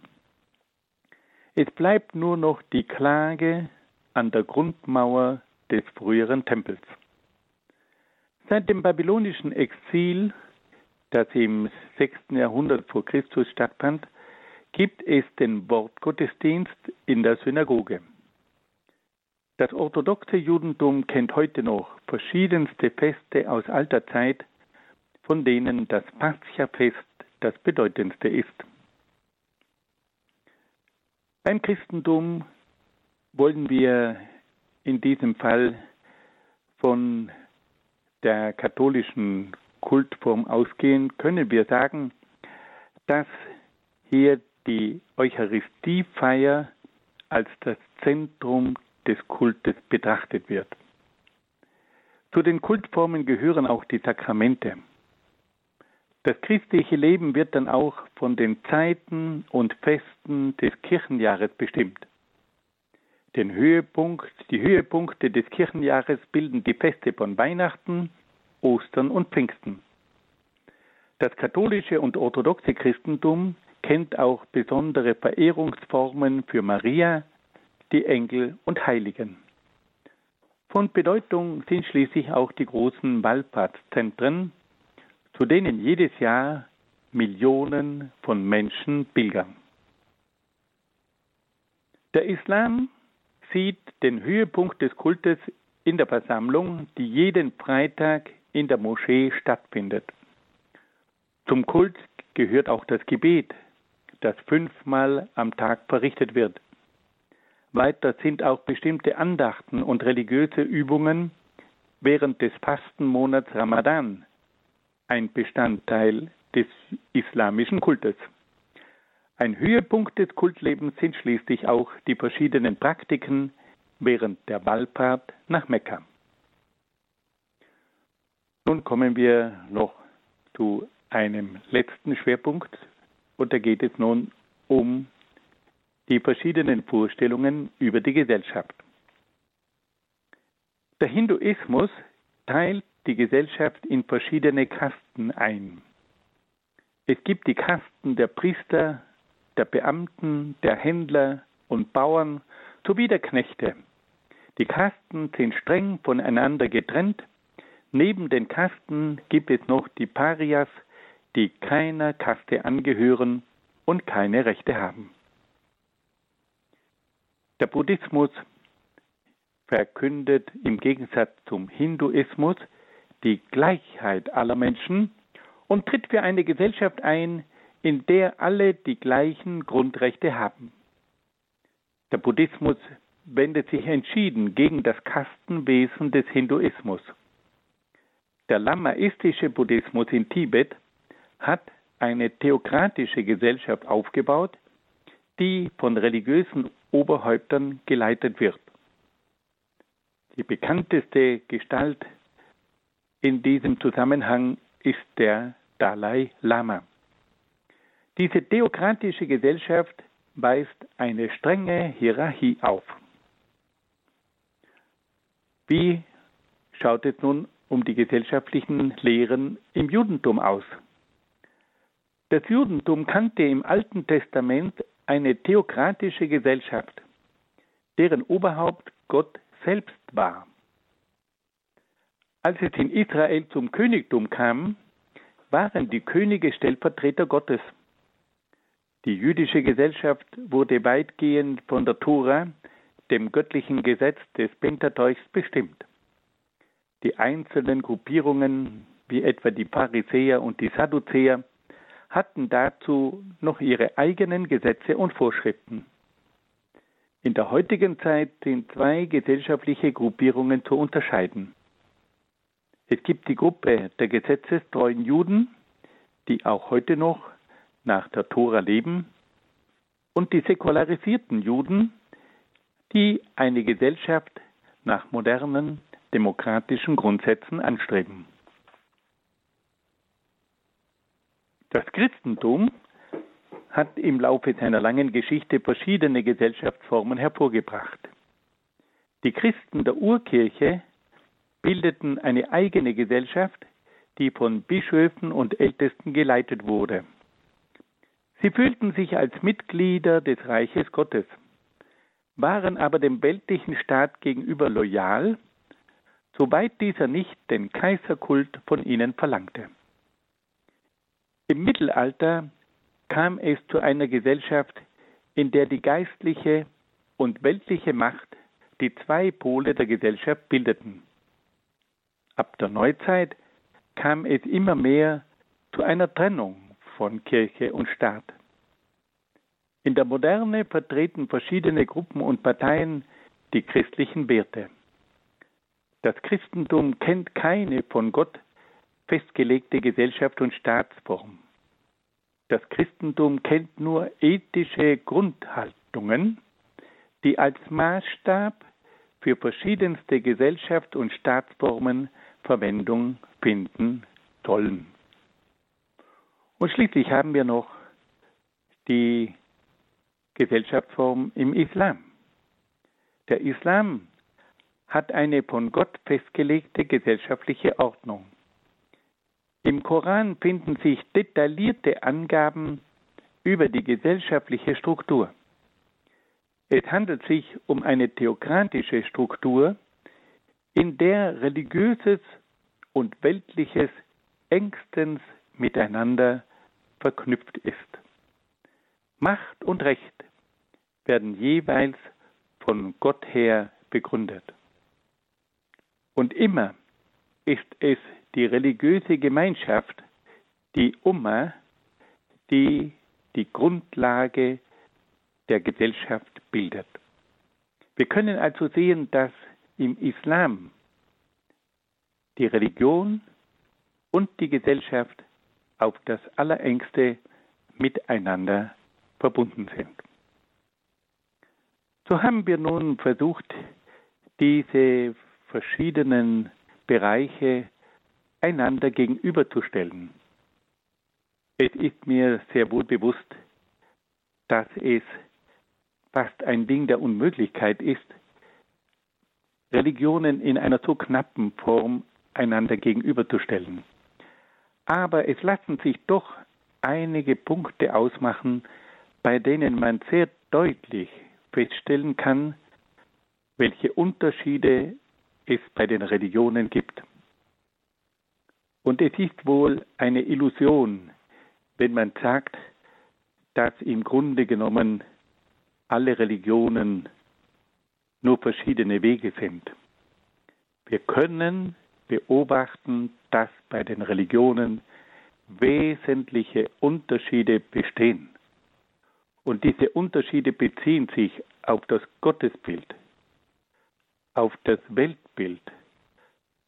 Es bleibt nur noch die Klage an der Grundmauer des früheren Tempels. Seit dem babylonischen Exil, das im 6. Jahrhundert vor Christus stattfand, gibt es den Wortgottesdienst in der Synagoge. Das orthodoxe Judentum kennt heute noch verschiedenste Feste aus alter Zeit, von denen das Pascha-Fest das bedeutendste ist. Beim Christentum wollen wir in diesem Fall von der katholischen Kultform ausgehen, können wir sagen, dass hier die Eucharistiefeier als das Zentrum des Kultes betrachtet wird. Zu den Kultformen gehören auch die Sakramente. Das christliche Leben wird dann auch von den Zeiten und Festen des Kirchenjahres bestimmt. Den Höhepunkt, die Höhepunkte des Kirchenjahres bilden die Feste von Weihnachten, Ostern und Pfingsten. Das katholische und orthodoxe Christentum kennt auch besondere Verehrungsformen für Maria, die Engel und Heiligen. Von Bedeutung sind schließlich auch die großen Wallfahrtszentren, zu denen jedes Jahr Millionen von Menschen pilgern. Der Islam sieht den Höhepunkt des Kultes in der Versammlung, die jeden Freitag in der Moschee stattfindet. Zum Kult gehört auch das Gebet, das fünfmal am Tag verrichtet wird. Weiter sind auch bestimmte Andachten und religiöse Übungen während des Fastenmonats Ramadan ein Bestandteil des islamischen Kultes. Ein Höhepunkt des Kultlebens sind schließlich auch die verschiedenen Praktiken während der Wallfahrt nach Mekka. Nun kommen wir noch zu einem letzten Schwerpunkt und da geht es nun um die verschiedenen Vorstellungen über die Gesellschaft. Der Hinduismus teilt die Gesellschaft in verschiedene Kasten ein. Es gibt die Kasten der Priester, der Beamten, der Händler und Bauern sowie der Knechte. Die Kasten sind streng voneinander getrennt. Neben den Kasten gibt es noch die Parias, die keiner Kaste angehören und keine Rechte haben. Der Buddhismus verkündet im Gegensatz zum Hinduismus die Gleichheit aller Menschen und tritt für eine Gesellschaft ein, in der alle die gleichen Grundrechte haben. Der Buddhismus wendet sich entschieden gegen das Kastenwesen des Hinduismus. Der lamaistische Buddhismus in Tibet hat eine theokratische Gesellschaft aufgebaut, die von religiösen Oberhäuptern geleitet wird. Die bekannteste Gestalt in diesem Zusammenhang ist der Dalai Lama. Diese theokratische Gesellschaft weist eine strenge Hierarchie auf. Wie schaut es nun um die gesellschaftlichen Lehren im Judentum aus? Das Judentum kannte im Alten Testament eine theokratische Gesellschaft, deren Oberhaupt Gott selbst war. Als es in Israel zum Königtum kam, waren die Könige Stellvertreter Gottes. Die jüdische Gesellschaft wurde weitgehend von der Tora, dem göttlichen Gesetz des Pentateuchs, bestimmt. Die einzelnen Gruppierungen, wie etwa die Pharisäer und die Sadduzäer, hatten dazu noch ihre eigenen Gesetze und Vorschriften. In der heutigen Zeit sind zwei gesellschaftliche Gruppierungen zu unterscheiden. Es gibt die Gruppe der gesetzestreuen Juden, die auch heute noch nach der Tora leben, und die säkularisierten Juden, die eine Gesellschaft nach modernen demokratischen Grundsätzen anstreben. Das Christentum hat im Laufe seiner langen Geschichte verschiedene Gesellschaftsformen hervorgebracht. Die Christen der Urkirche bildeten eine eigene Gesellschaft, die von Bischöfen und Ältesten geleitet wurde. Sie fühlten sich als Mitglieder des Reiches Gottes, waren aber dem weltlichen Staat gegenüber loyal, soweit dieser nicht den Kaiserkult von ihnen verlangte. Im Mittelalter kam es zu einer Gesellschaft, in der die geistliche und weltliche Macht die zwei Pole der Gesellschaft bildeten. Ab der Neuzeit kam es immer mehr zu einer Trennung von Kirche und Staat. In der Moderne vertreten verschiedene Gruppen und Parteien die christlichen Werte. Das Christentum kennt keine von Gott festgelegte Gesellschaft und Staatsform. Das Christentum kennt nur ethische Grundhaltungen, die als Maßstab für verschiedenste Gesellschafts- und Staatsformen Verwendung finden sollen. Und schließlich haben wir noch die Gesellschaftsform im Islam. Der Islam hat eine von Gott festgelegte gesellschaftliche Ordnung. Im Koran finden sich detaillierte Angaben über die gesellschaftliche Struktur. Es handelt sich um eine theokratische Struktur, in der religiöses und weltliches engstens miteinander verknüpft ist. Macht und Recht werden jeweils von Gott her begründet. Und immer ist es die religiöse Gemeinschaft, die Umma, die die Grundlage der Gesellschaft bildet. Wir können also sehen, dass im Islam die Religion und die Gesellschaft auf das allerengste miteinander verbunden sind. So haben wir nun versucht, diese verschiedenen Bereiche einander gegenüberzustellen. Es ist mir sehr wohl bewusst, dass es fast ein Ding der Unmöglichkeit ist, Religionen in einer so knappen Form einander gegenüberzustellen. Aber es lassen sich doch einige Punkte ausmachen, bei denen man sehr deutlich feststellen kann, welche Unterschiede es bei den Religionen gibt. Und es ist wohl eine Illusion, wenn man sagt, dass im Grunde genommen alle Religionen nur verschiedene Wege sind. Wir können beobachten, dass bei den Religionen wesentliche Unterschiede bestehen. Und diese Unterschiede beziehen sich auf das Gottesbild, auf das Weltbild,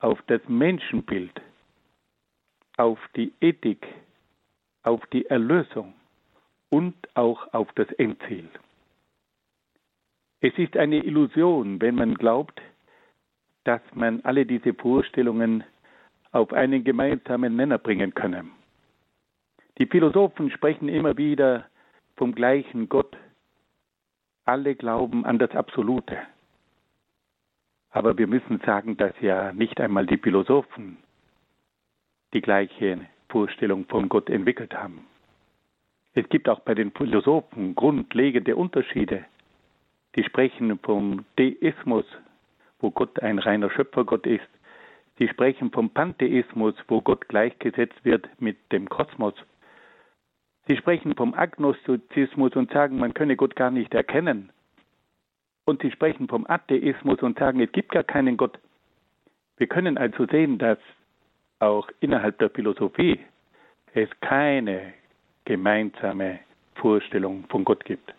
auf das Menschenbild, auf die Ethik, auf die Erlösung und auch auf das Endziel. Es ist eine Illusion, wenn man glaubt, dass man alle diese Vorstellungen auf einen gemeinsamen Nenner bringen könne. Die Philosophen sprechen immer wieder vom gleichen Gott. Alle glauben an das Absolute. Aber wir müssen sagen, dass ja nicht einmal die Philosophen die gleiche Vorstellung von Gott entwickelt haben. Es gibt auch bei den Philosophen grundlegende Unterschiede. Die sprechen vom Deismus, wo Gott ein reiner Schöpfergott ist. Sie sprechen vom Pantheismus, wo Gott gleichgesetzt wird mit dem Kosmos. Sie sprechen vom Agnostizismus und sagen, man könne Gott gar nicht erkennen. Und sie sprechen vom Atheismus und sagen, es gibt gar keinen Gott. Wir können also sehen, dass auch innerhalb der Philosophie es keine gemeinsame Vorstellung von Gott gibt.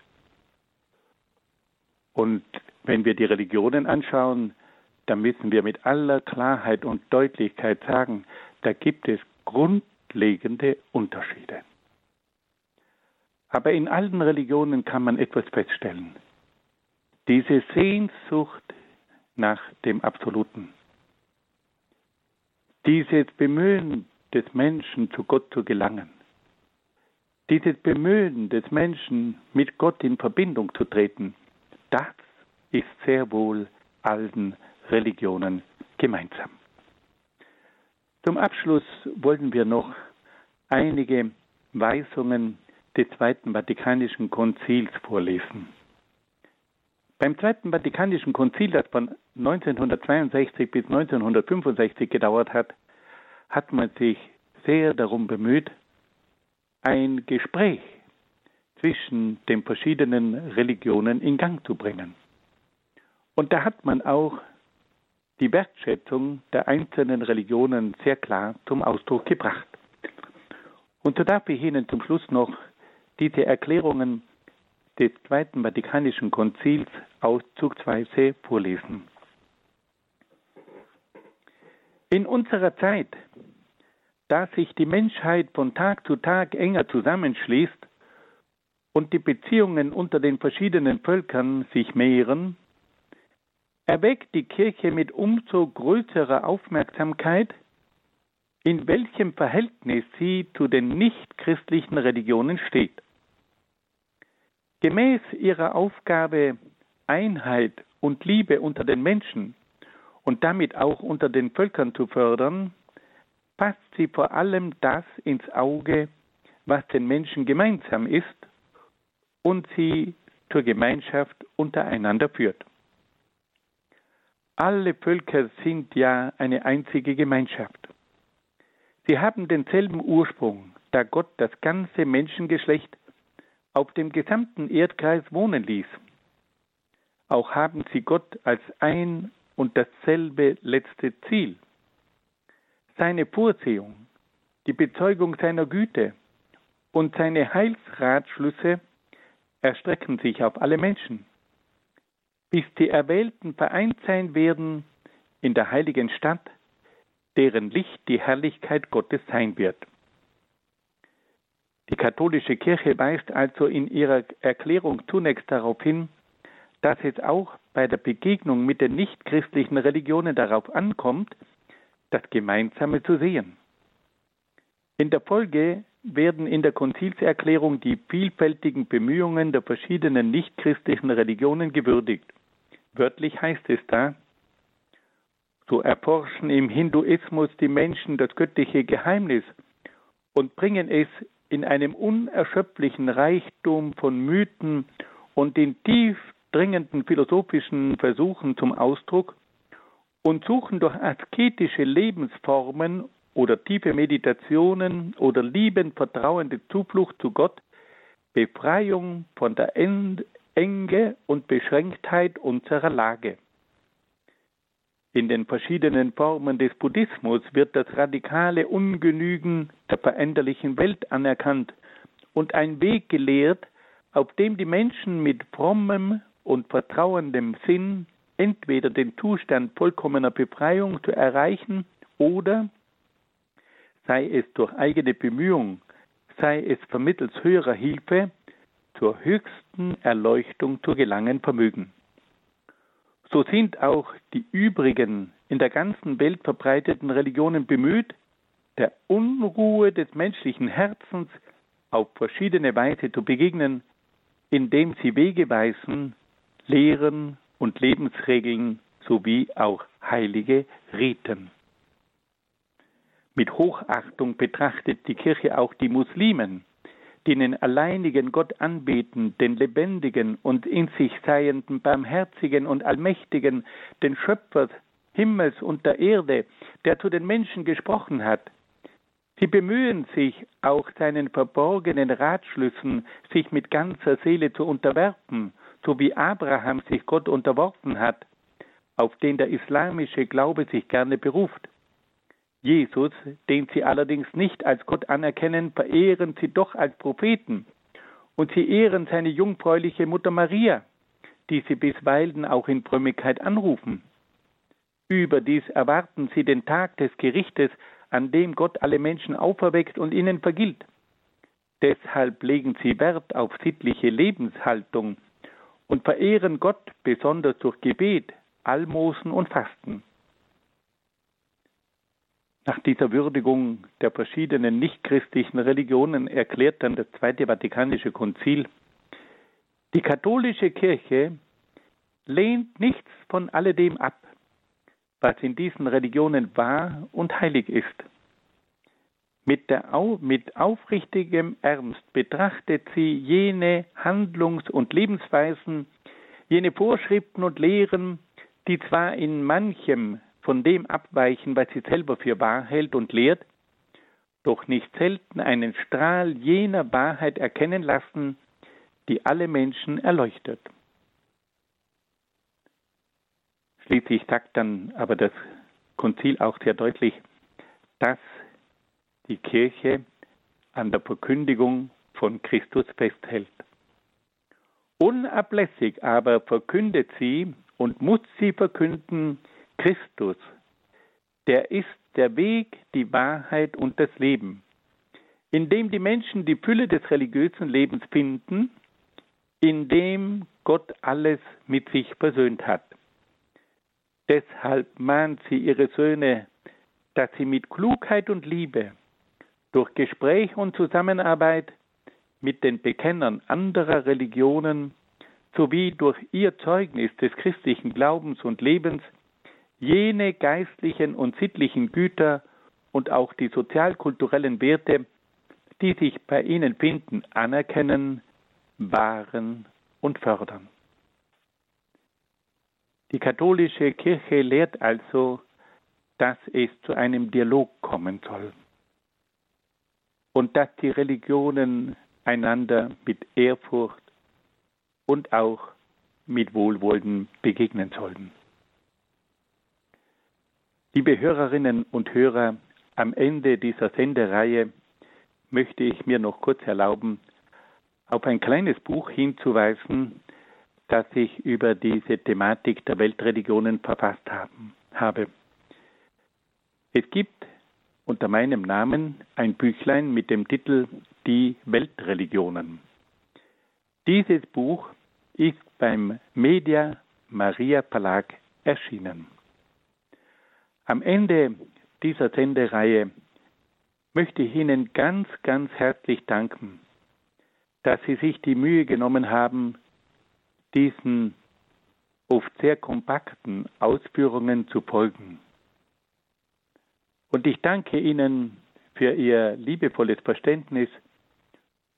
Und wenn wir die Religionen anschauen, dann müssen wir mit aller Klarheit und Deutlichkeit sagen, da gibt es grundlegende Unterschiede. Aber in allen Religionen kann man etwas feststellen. Diese Sehnsucht nach dem Absoluten, dieses Bemühen des Menschen, zu Gott zu gelangen, dieses Bemühen des Menschen, mit Gott in Verbindung zu treten, das ist sehr wohl allen Religionen gemeinsam. Zum Abschluss wollen wir noch einige Weisungen des Zweiten Vatikanischen Konzils vorlesen. Beim Zweiten Vatikanischen Konzil, das von 1962 bis 1965 gedauert hat, hat man sich sehr darum bemüht, ein Gespräch zwischen den verschiedenen Religionen in Gang zu bringen. Und da hat man auch die Wertschätzung der einzelnen Religionen sehr klar zum Ausdruck gebracht. Und so darf ich Ihnen zum Schluss noch diese Erklärungen des Zweiten Vatikanischen Konzils auszugsweise vorlesen. In unserer Zeit, da sich die Menschheit von Tag zu Tag enger zusammenschließt und die Beziehungen unter den verschiedenen Völkern sich mehren, erweckt die Kirche mit umso größerer Aufmerksamkeit, in welchem Verhältnis sie zu den nichtchristlichen Religionen steht. Gemäß ihrer Aufgabe, Einheit und Liebe unter den Menschen und damit auch unter den Völkern zu fördern, passt sie vor allem das ins Auge, was den Menschen gemeinsam ist und sie zur Gemeinschaft untereinander führt. Alle Völker sind ja eine einzige Gemeinschaft. Sie haben denselben Ursprung, da Gott das ganze Menschengeschlecht auf dem gesamten Erdkreis wohnen ließ. Auch haben sie Gott als ein und dasselbe letzte Ziel. Seine Vorsehung, die Bezeugung seiner Güte und seine Heilsratschlüsse erstrecken sich auf alle Menschen, bis die Erwählten vereint sein werden in der heiligen Stadt, deren Licht die Herrlichkeit Gottes sein wird. Die katholische Kirche weist also in ihrer Erklärung zunächst darauf hin, dass es auch bei der Begegnung mit den nichtchristlichen Religionen darauf ankommt, das Gemeinsame zu sehen. In der Folge werden in der Konzilserklärung die vielfältigen Bemühungen der verschiedenen nichtchristlichen Religionen gewürdigt. Wörtlich heißt es da, so erforschen im Hinduismus die Menschen das göttliche Geheimnis und bringen es in einem unerschöpflichen Reichtum von Mythen und in tief dringenden philosophischen Versuchen zum Ausdruck und suchen durch asketische Lebensformen oder tiefe Meditationen oder liebend vertrauende Zuflucht zu Gott Befreiung von der Enge und Beschränktheit unserer Lage. In den verschiedenen Formen des Buddhismus wird das radikale Ungenügen der veränderlichen Welt anerkannt und ein Weg gelehrt, auf dem die Menschen mit frommem und vertrauendem Sinn entweder den Zustand vollkommener Befreiung zu erreichen oder, sei es durch eigene Bemühung, sei es vermittels höherer Hilfe, zur höchsten Erleuchtung zu gelangen vermögen. So sind auch die übrigen in der ganzen Welt verbreiteten Religionen bemüht, der Unruhe des menschlichen Herzens auf verschiedene Weise zu begegnen, indem sie Wege weisen, Lehren und Lebensregeln sowie auch heilige Riten. Mit Hochachtung betrachtet die Kirche auch die Muslimen, die den alleinigen Gott anbeten, den lebendigen und in sich seienden, barmherzigen und allmächtigen, den Schöpfer Himmels und der Erde, der zu den Menschen gesprochen hat. Sie bemühen sich, auch seinen verborgenen Ratschlüssen sich mit ganzer Seele zu unterwerfen, so wie Abraham sich Gott unterworfen hat, auf den der islamische Glaube sich gerne beruft. Jesus, den sie allerdings nicht als Gott anerkennen, verehren sie doch als Propheten. Und sie ehren seine jungfräuliche Mutter Maria, die sie bisweilen auch in Frömmigkeit anrufen. Überdies erwarten sie den Tag des Gerichtes, an dem Gott alle Menschen auferweckt und ihnen vergilt. Deshalb legen sie Wert auf sittliche Lebenshaltung und verehren Gott besonders durch Gebet, Almosen und Fasten. Nach dieser Würdigung der verschiedenen nichtchristlichen Religionen erklärt dann das Zweite Vatikanische Konzil, die katholische Kirche lehnt nichts von alledem ab, was in diesen Religionen wahr und heilig ist. Mit, der, mit aufrichtigem Ernst betrachtet sie jene Handlungs- und Lebensweisen, jene Vorschriften und Lehren, die zwar in manchem von dem abweichen, was sie selber für wahr hält und lehrt, doch nicht selten einen Strahl jener Wahrheit erkennen lassen, die alle Menschen erleuchtet. Schließlich sagt dann aber das Konzil auch sehr deutlich, dass die Kirche an der Verkündigung von Christus festhält. Unablässig aber verkündet sie und muss sie verkünden Christus, der ist der Weg, die Wahrheit und das Leben, in dem die Menschen die Fülle des religiösen Lebens finden, in dem Gott alles mit sich versöhnt hat. Deshalb mahnt sie ihre Söhne, dass sie mit Klugheit und Liebe, durch Gespräch und Zusammenarbeit mit den Bekennern anderer Religionen sowie durch ihr Zeugnis des christlichen Glaubens und Lebens jene geistlichen und sittlichen Güter und auch die sozialkulturellen Werte, die sich bei ihnen finden, anerkennen, wahren und fördern. Die katholische Kirche lehrt also, dass es zu einem Dialog kommen soll. Und dass die Religionen einander mit Ehrfurcht und auch mit Wohlwollen begegnen sollen. Liebe Hörerinnen und Hörer, am Ende dieser Sendereihe möchte ich mir noch kurz erlauben, auf ein kleines Buch hinzuweisen, das ich über diese Thematik der Weltreligionen verfasst haben, habe. Es gibt unter meinem Namen ein Büchlein mit dem Titel Die Weltreligionen. Dieses Buch ist beim Media Maria Verlag erschienen. Am Ende dieser Sendereihe möchte ich Ihnen ganz, ganz herzlich danken, dass Sie sich die Mühe genommen haben, diesen oft sehr kompakten Ausführungen zu folgen. Und ich danke Ihnen für Ihr liebevolles Verständnis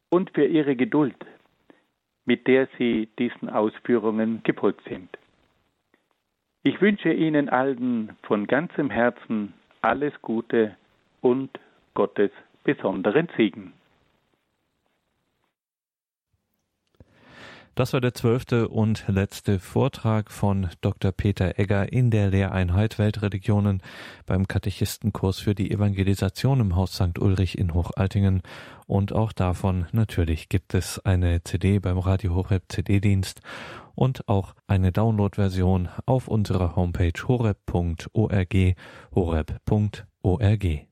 und für Ihre Geduld mit der Sie diesen Ausführungen gefolgt sind. Ich wünsche Ihnen allen von ganzem Herzen alles Gute und Gottes besonderen Segen. Das war der zwölfte und letzte Vortrag von Dr. Peter Egger in der Lehreinheit Weltreligionen beim Katechistenkurs für die Evangelisation im Haus St. Ulrich in Hochaltingen. Und auch davon natürlich gibt es eine CD beim Radio Horeb CD-Dienst und auch eine Download-Version auf unserer Homepage horeb.org horeb.org.